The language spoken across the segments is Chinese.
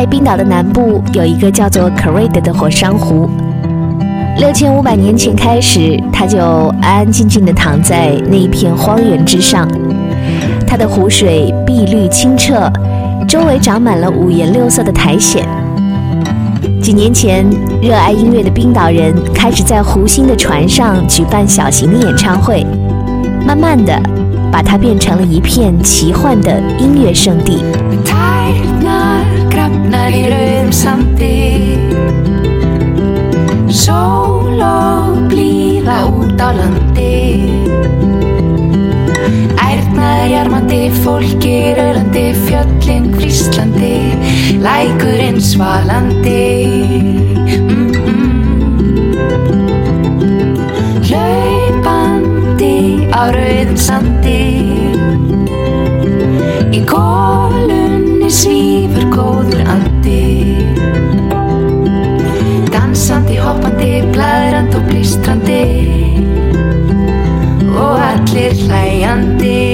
在冰岛的南部有一个叫做 k a r i d 的火山湖。六千五百年前开始，它就安安静静地躺在那一片荒原之上。它的湖水碧绿清澈，周围长满了五颜六色的苔藓。几年前，热爱音乐的冰岛人开始在湖心的船上举办小型的演唱会，慢慢的，把它变成了一片奇幻的音乐圣地。Grafnar í rauðum sandi. Sól og blíða út á landi. Ærnar jarmandi, fólki rölandi Fjöllin hvíslandi, lækurinn svalandi. Mm -mm. Hlaupandi á rauðum sandi. Í kólunni svífur góður andi. Dansandi, hoppandi, blæðrandi og blístrandi Og allir hlæjandi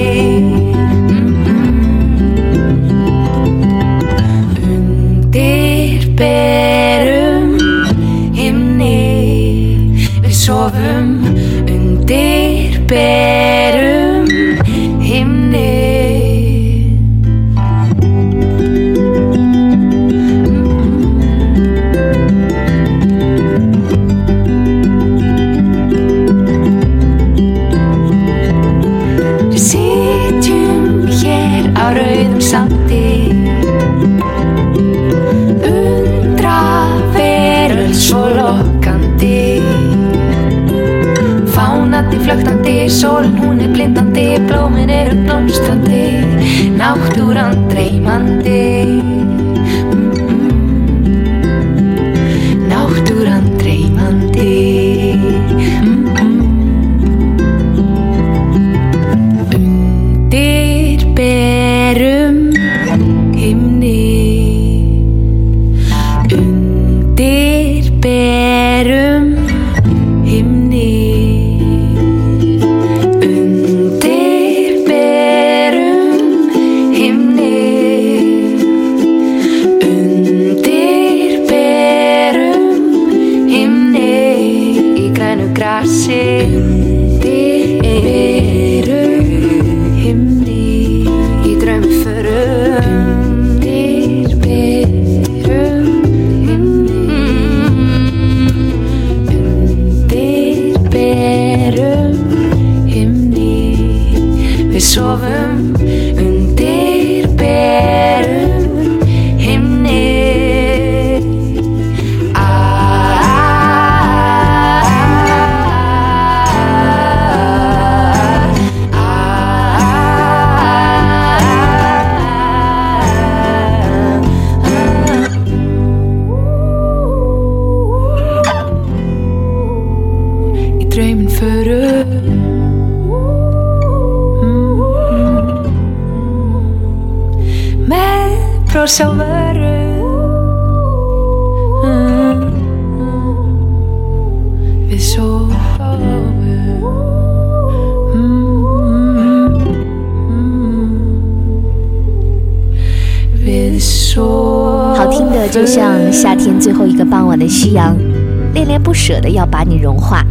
舍得要把你融化。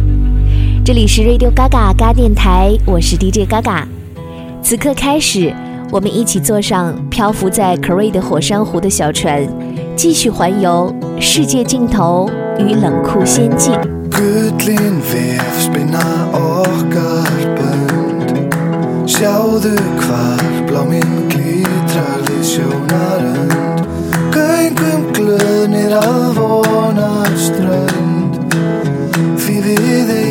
这里是 Radio Gaga 嘎电台，我是 DJ Gaga。此刻开始，我们一起坐上漂浮在 c r e 的火山湖的小船，继续环游世界尽头与冷酷仙境。Hvar bláminn Göngum glöðnir að vona strönd be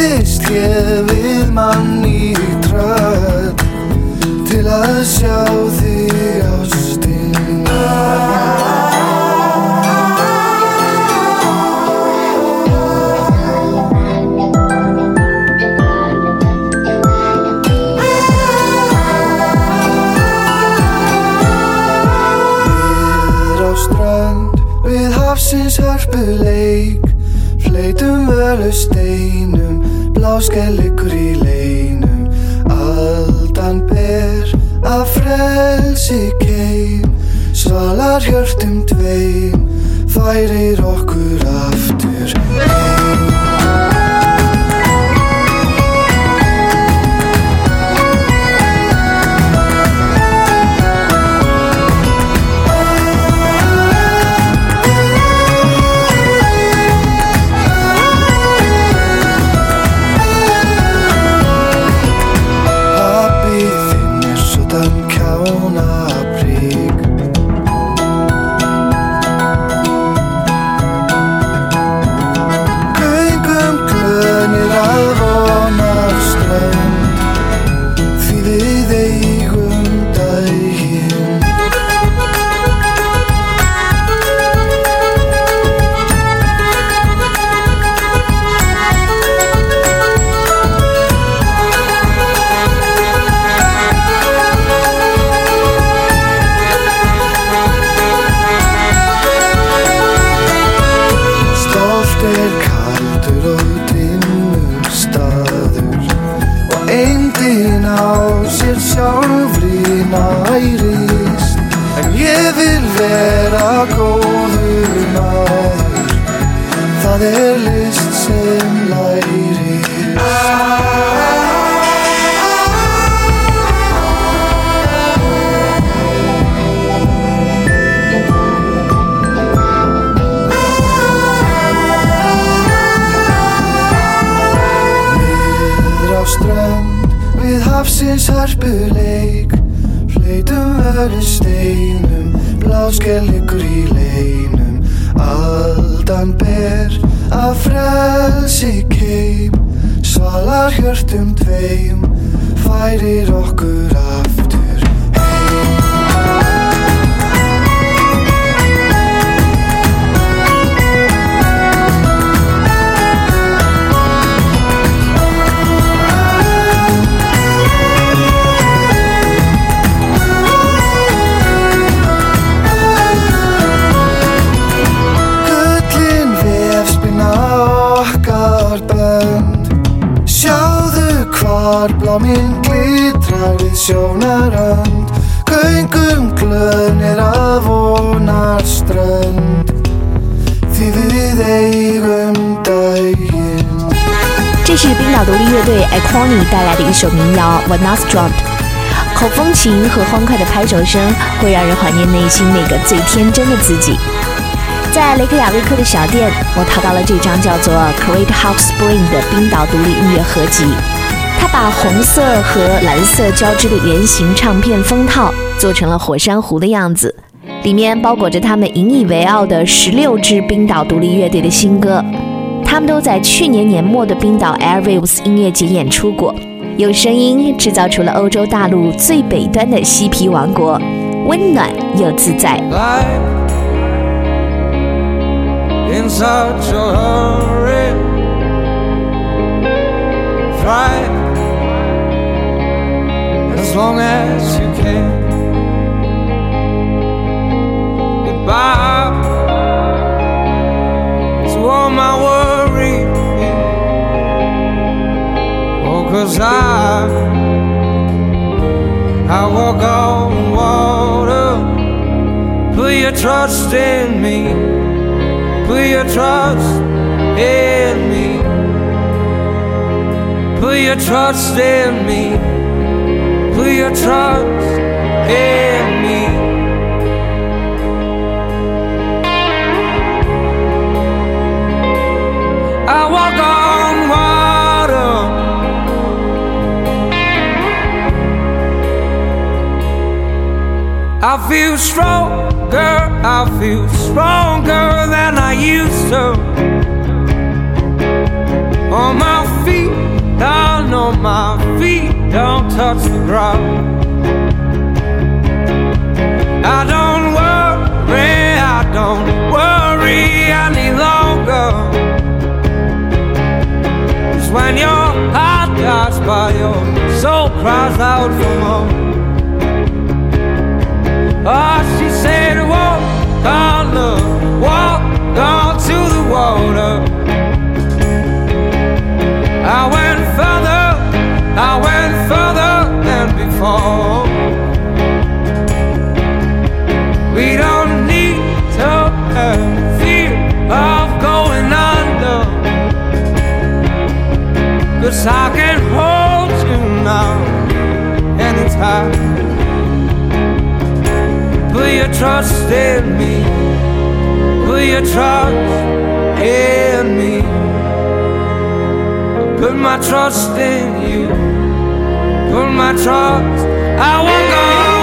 Barðist ég við mann í tröll Til að sjá þig ástin Niður á strönd við hafsins hörpuleik Fleitum völu steinum, bláskellikur í leinum. Aldan ber að frelsi keim Svalar hjörtum tveim, færir okkur aftur. Heim sjónarönd Göngum glöðnir að vonar strönd Því við eigum daginn 这是冰岛独立乐队 Iconi 带来的一首民谣《When Not Drunk》。口风琴和欢快的拍手声会让人怀念内心那个最天真的自己。在雷克雅未克的小店，我淘到了这张叫做《Great Hot Spring》的冰岛独立音乐合集。把红色和蓝色交织的圆形唱片封套做成了火山湖的样子，里面包裹着他们引以为傲的十六支冰岛独立乐队的新歌。他们都在去年年末的冰岛 Airwaves 音乐节演出过，用声音制造出了欧洲大陆最北端的嬉皮王国，温暖又自在。As long as you can. Goodbye to all my worry. Oh, cause I, I walk on water. Put your trust in me. Put your trust in me. Put your trust in me put your trust in me. I walk on water. I feel stronger, I feel stronger than I used to. On my feet, down on my feet don't touch the ground. I don't trust in me? Will you trust in me? Put my trust in you. Put my trust. I won't go.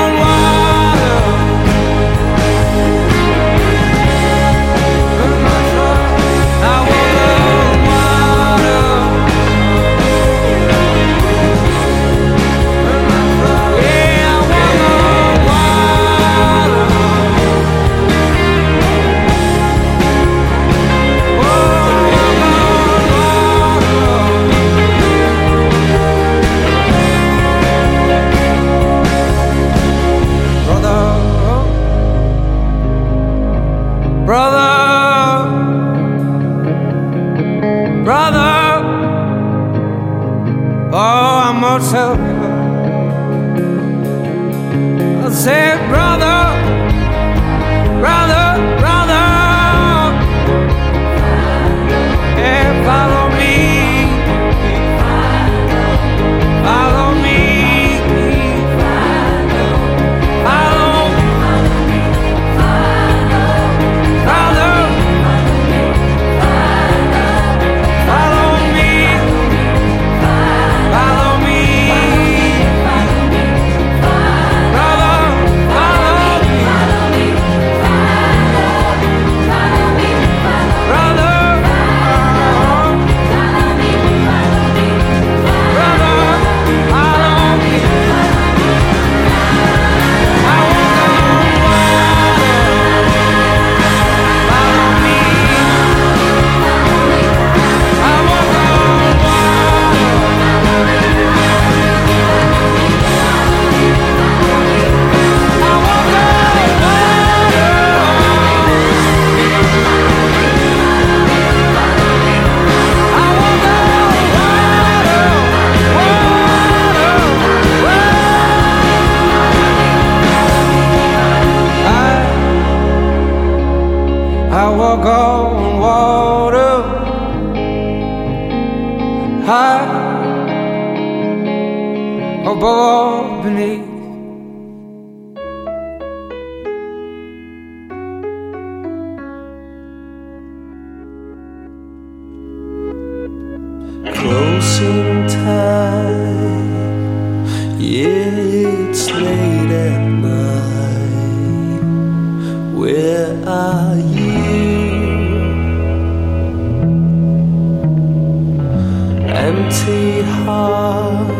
empty heart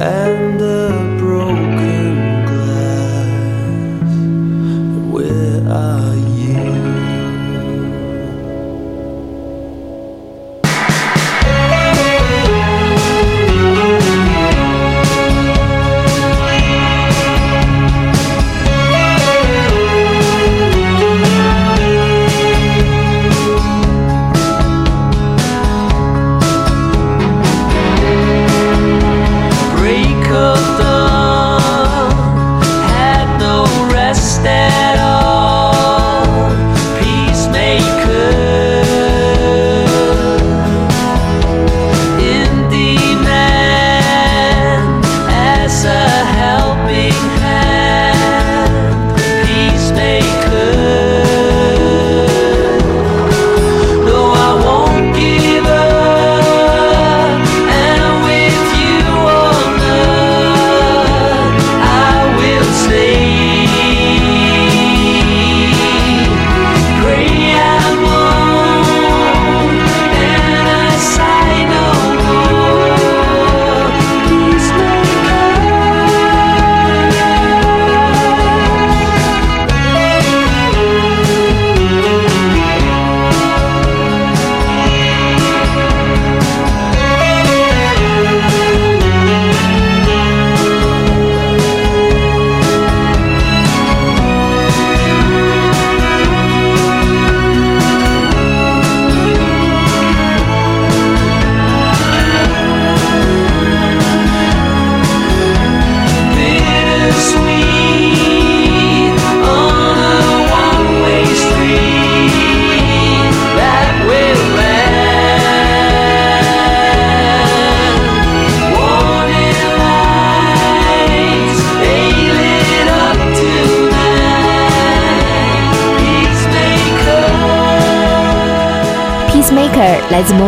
and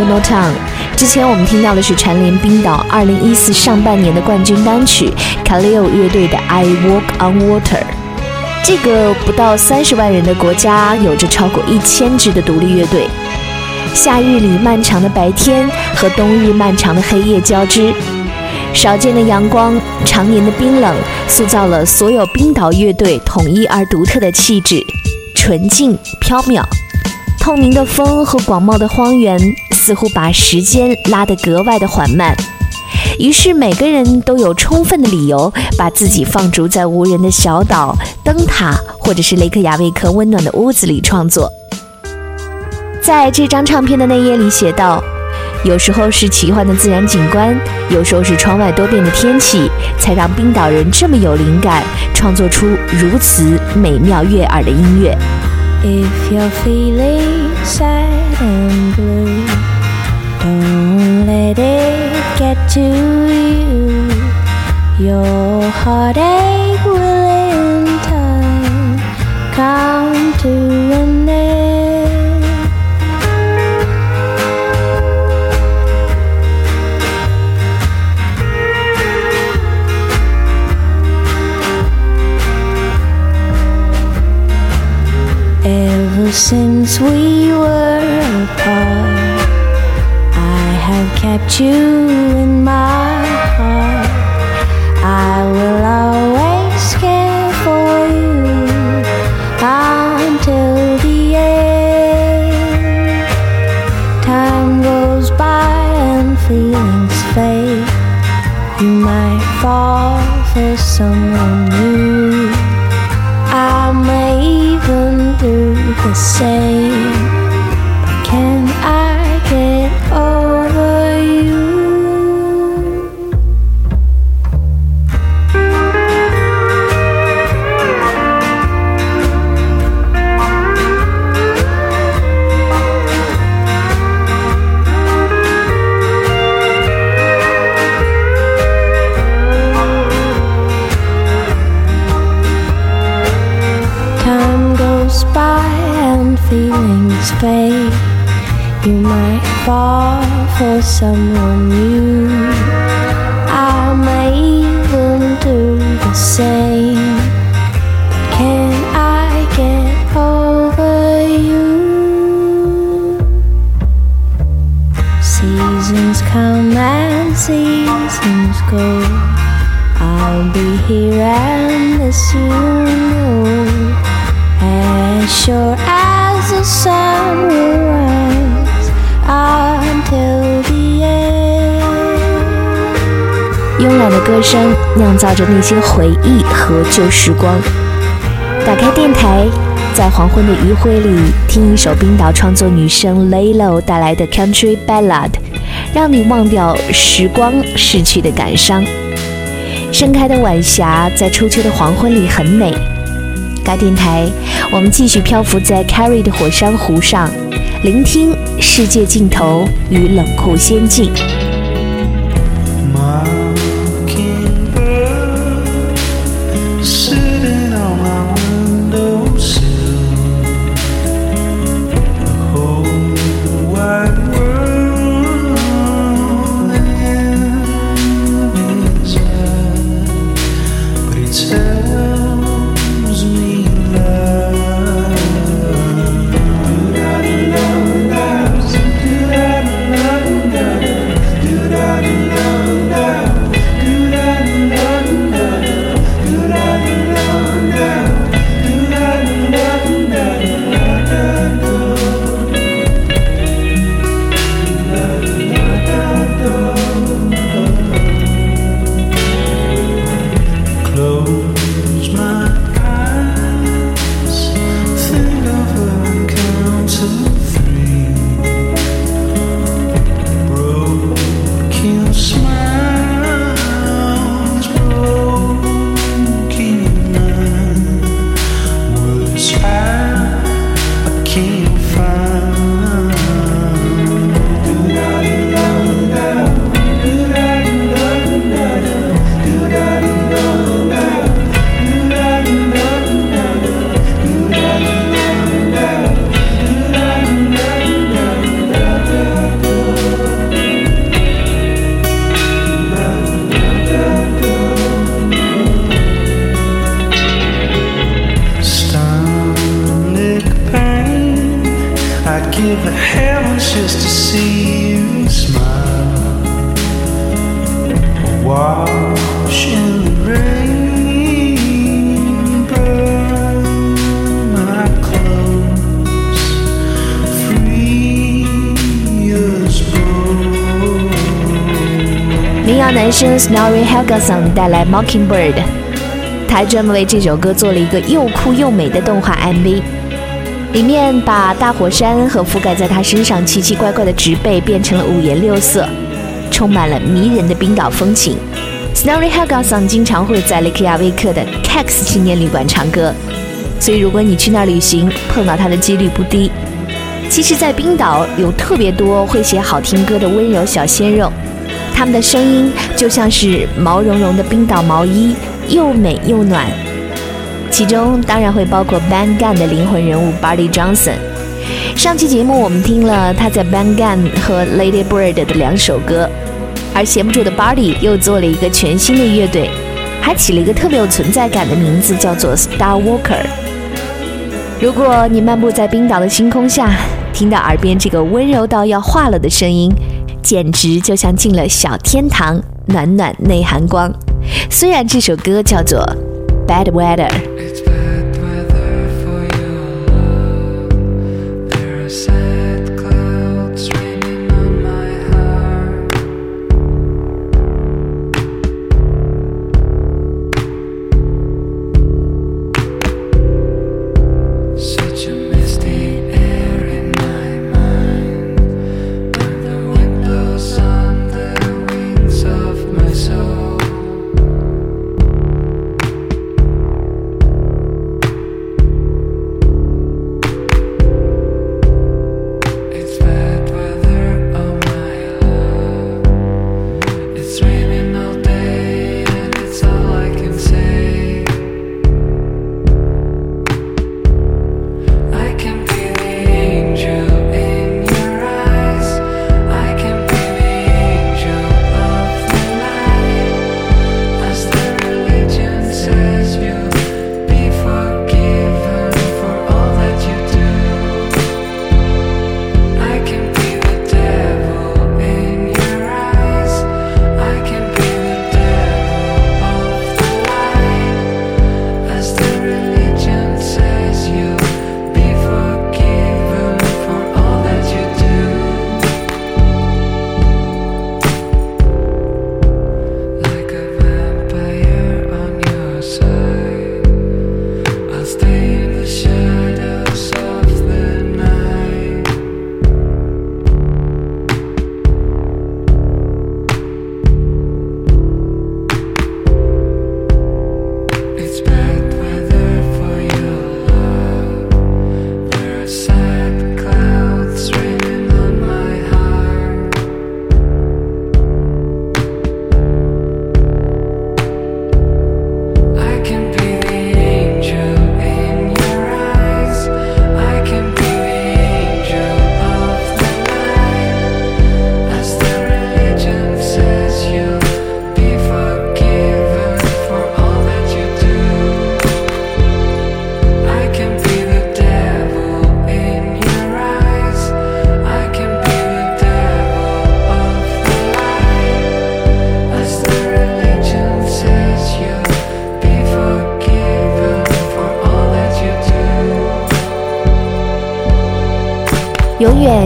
No Town。之前我们听到的是蝉联冰岛2014上半年的冠军单曲 Kaleo 乐队的《I Walk on Water》。这个不到三十万人的国家，有着超过一千支的独立乐队。夏日里漫长的白天和冬日漫长的黑夜交织，少见的阳光，常年的冰冷，塑造了所有冰岛乐队统一而独特的气质，纯净飘渺。透明的风和广袤的荒原，似乎把时间拉得格外的缓慢。于是每个人都有充分的理由，把自己放逐在无人的小岛、灯塔，或者是雷克雅未克温暖的屋子里创作。在这张唱片的内页里写道：“有时候是奇幻的自然景观，有时候是窗外多变的天气，才让冰岛人这么有灵感，创作出如此美妙悦耳的音乐。” If you're feeling sad and blue, don't let it get to you. Your heartache will in time come to an end. Since we were apart, I have kept you in my heart. I will always care for you until the end. Time goes by and feelings fade. You might fall for someone new. say. You might fall for someone new. 声酿造着那些回忆和旧时光。打开电台，在黄昏的余晖里听一首冰岛创作女生 Laylo 带来的 Country Ballad，让你忘掉时光逝去的感伤。盛开的晚霞在初秋的黄昏里很美。该电台，我们继续漂浮在 Carrie 的火山湖上，聆听世界尽头与冷酷仙境。Snorri Helgason 带来 Mockingbird，他还专门为这首歌做了一个又酷又美的动画 MV，里面把大火山和覆盖在他身上奇奇怪怪的植被变成了五颜六色，充满了迷人的冰岛风情。Snorri Helgason 经常会在雷克雅未克的 Cax 青年旅馆唱歌，所以如果你去那儿旅行，碰到他的几率不低。其实，在冰岛有特别多会写好听歌的温柔小鲜肉，他们的声音就像是毛茸茸的冰岛毛衣，又美又暖。其中当然会包括 Bang g a n 的灵魂人物 Buddy Johnson。上期节目我们听了他在 Bang g a n 和 Lady Bird 的两首歌，而闲不住的 Buddy 又做了一个全新的乐队，还起了一个特别有存在感的名字，叫做 Star Walker。如果你漫步在冰岛的星空下，听到耳边这个温柔到要化了的声音，简直就像进了小天堂，暖暖内涵光。虽然这首歌叫做《Bad Weather》。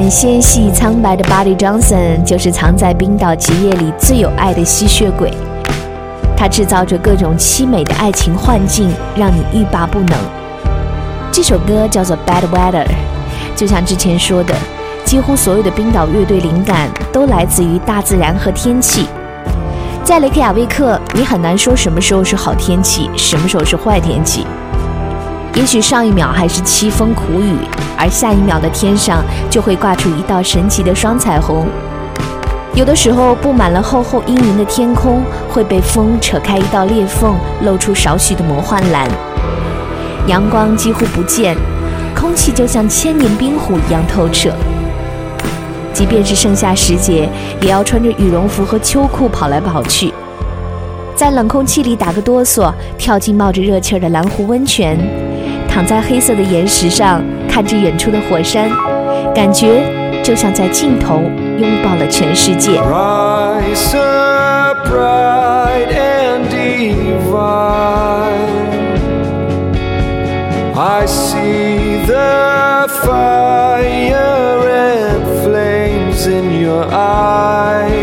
纤细苍白的 Buddy Johnson 就是藏在冰岛极夜里最有爱的吸血鬼，他制造着各种凄美的爱情幻境，让你欲罢不能。这首歌叫做《Bad Weather》，就像之前说的，几乎所有的冰岛乐队灵感都来自于大自然和天气。在雷克雅未克，你很难说什么时候是好天气，什么时候是坏天气。也许上一秒还是凄风苦雨，而下一秒的天上就会挂出一道神奇的双彩虹。有的时候，布满了厚厚阴云的天空会被风扯开一道裂缝，露出少许的魔幻蓝。阳光几乎不见，空气就像千年冰湖一样透彻。即便是盛夏时节，也要穿着羽绒服和秋裤跑来跑去，在冷空气里打个哆嗦，跳进冒着热气儿的蓝湖温泉，躺在黑色的岩石上，看着远处的火山，感觉就像在尽头拥抱了全世界。Rise up bright and divine. I see the fire and flames in your eyes.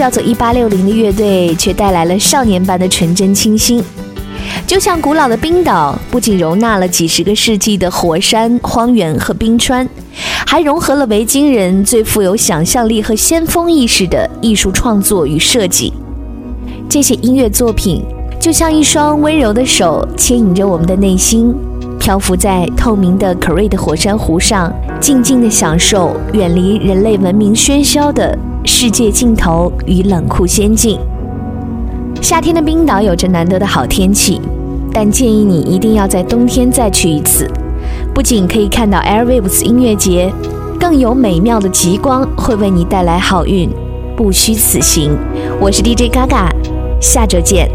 叫做一八六零的乐队却带来了少年般的纯真清新。就像古老的冰岛，不仅容纳了几十个世纪的火山、荒原和冰川，还融合了维京人最富有想象力和先锋意识的艺术创作与设计。这些音乐作品就像一双温柔的手，牵引着我们的内心，漂浮在透明的可瑞的火山湖上，静静地享受远离人类文明喧嚣的世界尽头与冷酷仙境。夏天的冰岛有着难得的好天气，但建议你一定要在冬天再去一次。不仅可以看到 Airwaves 音乐节，更有美妙的极光会为你带来好运，不虚此行。我是 DJ Gaga，下周见。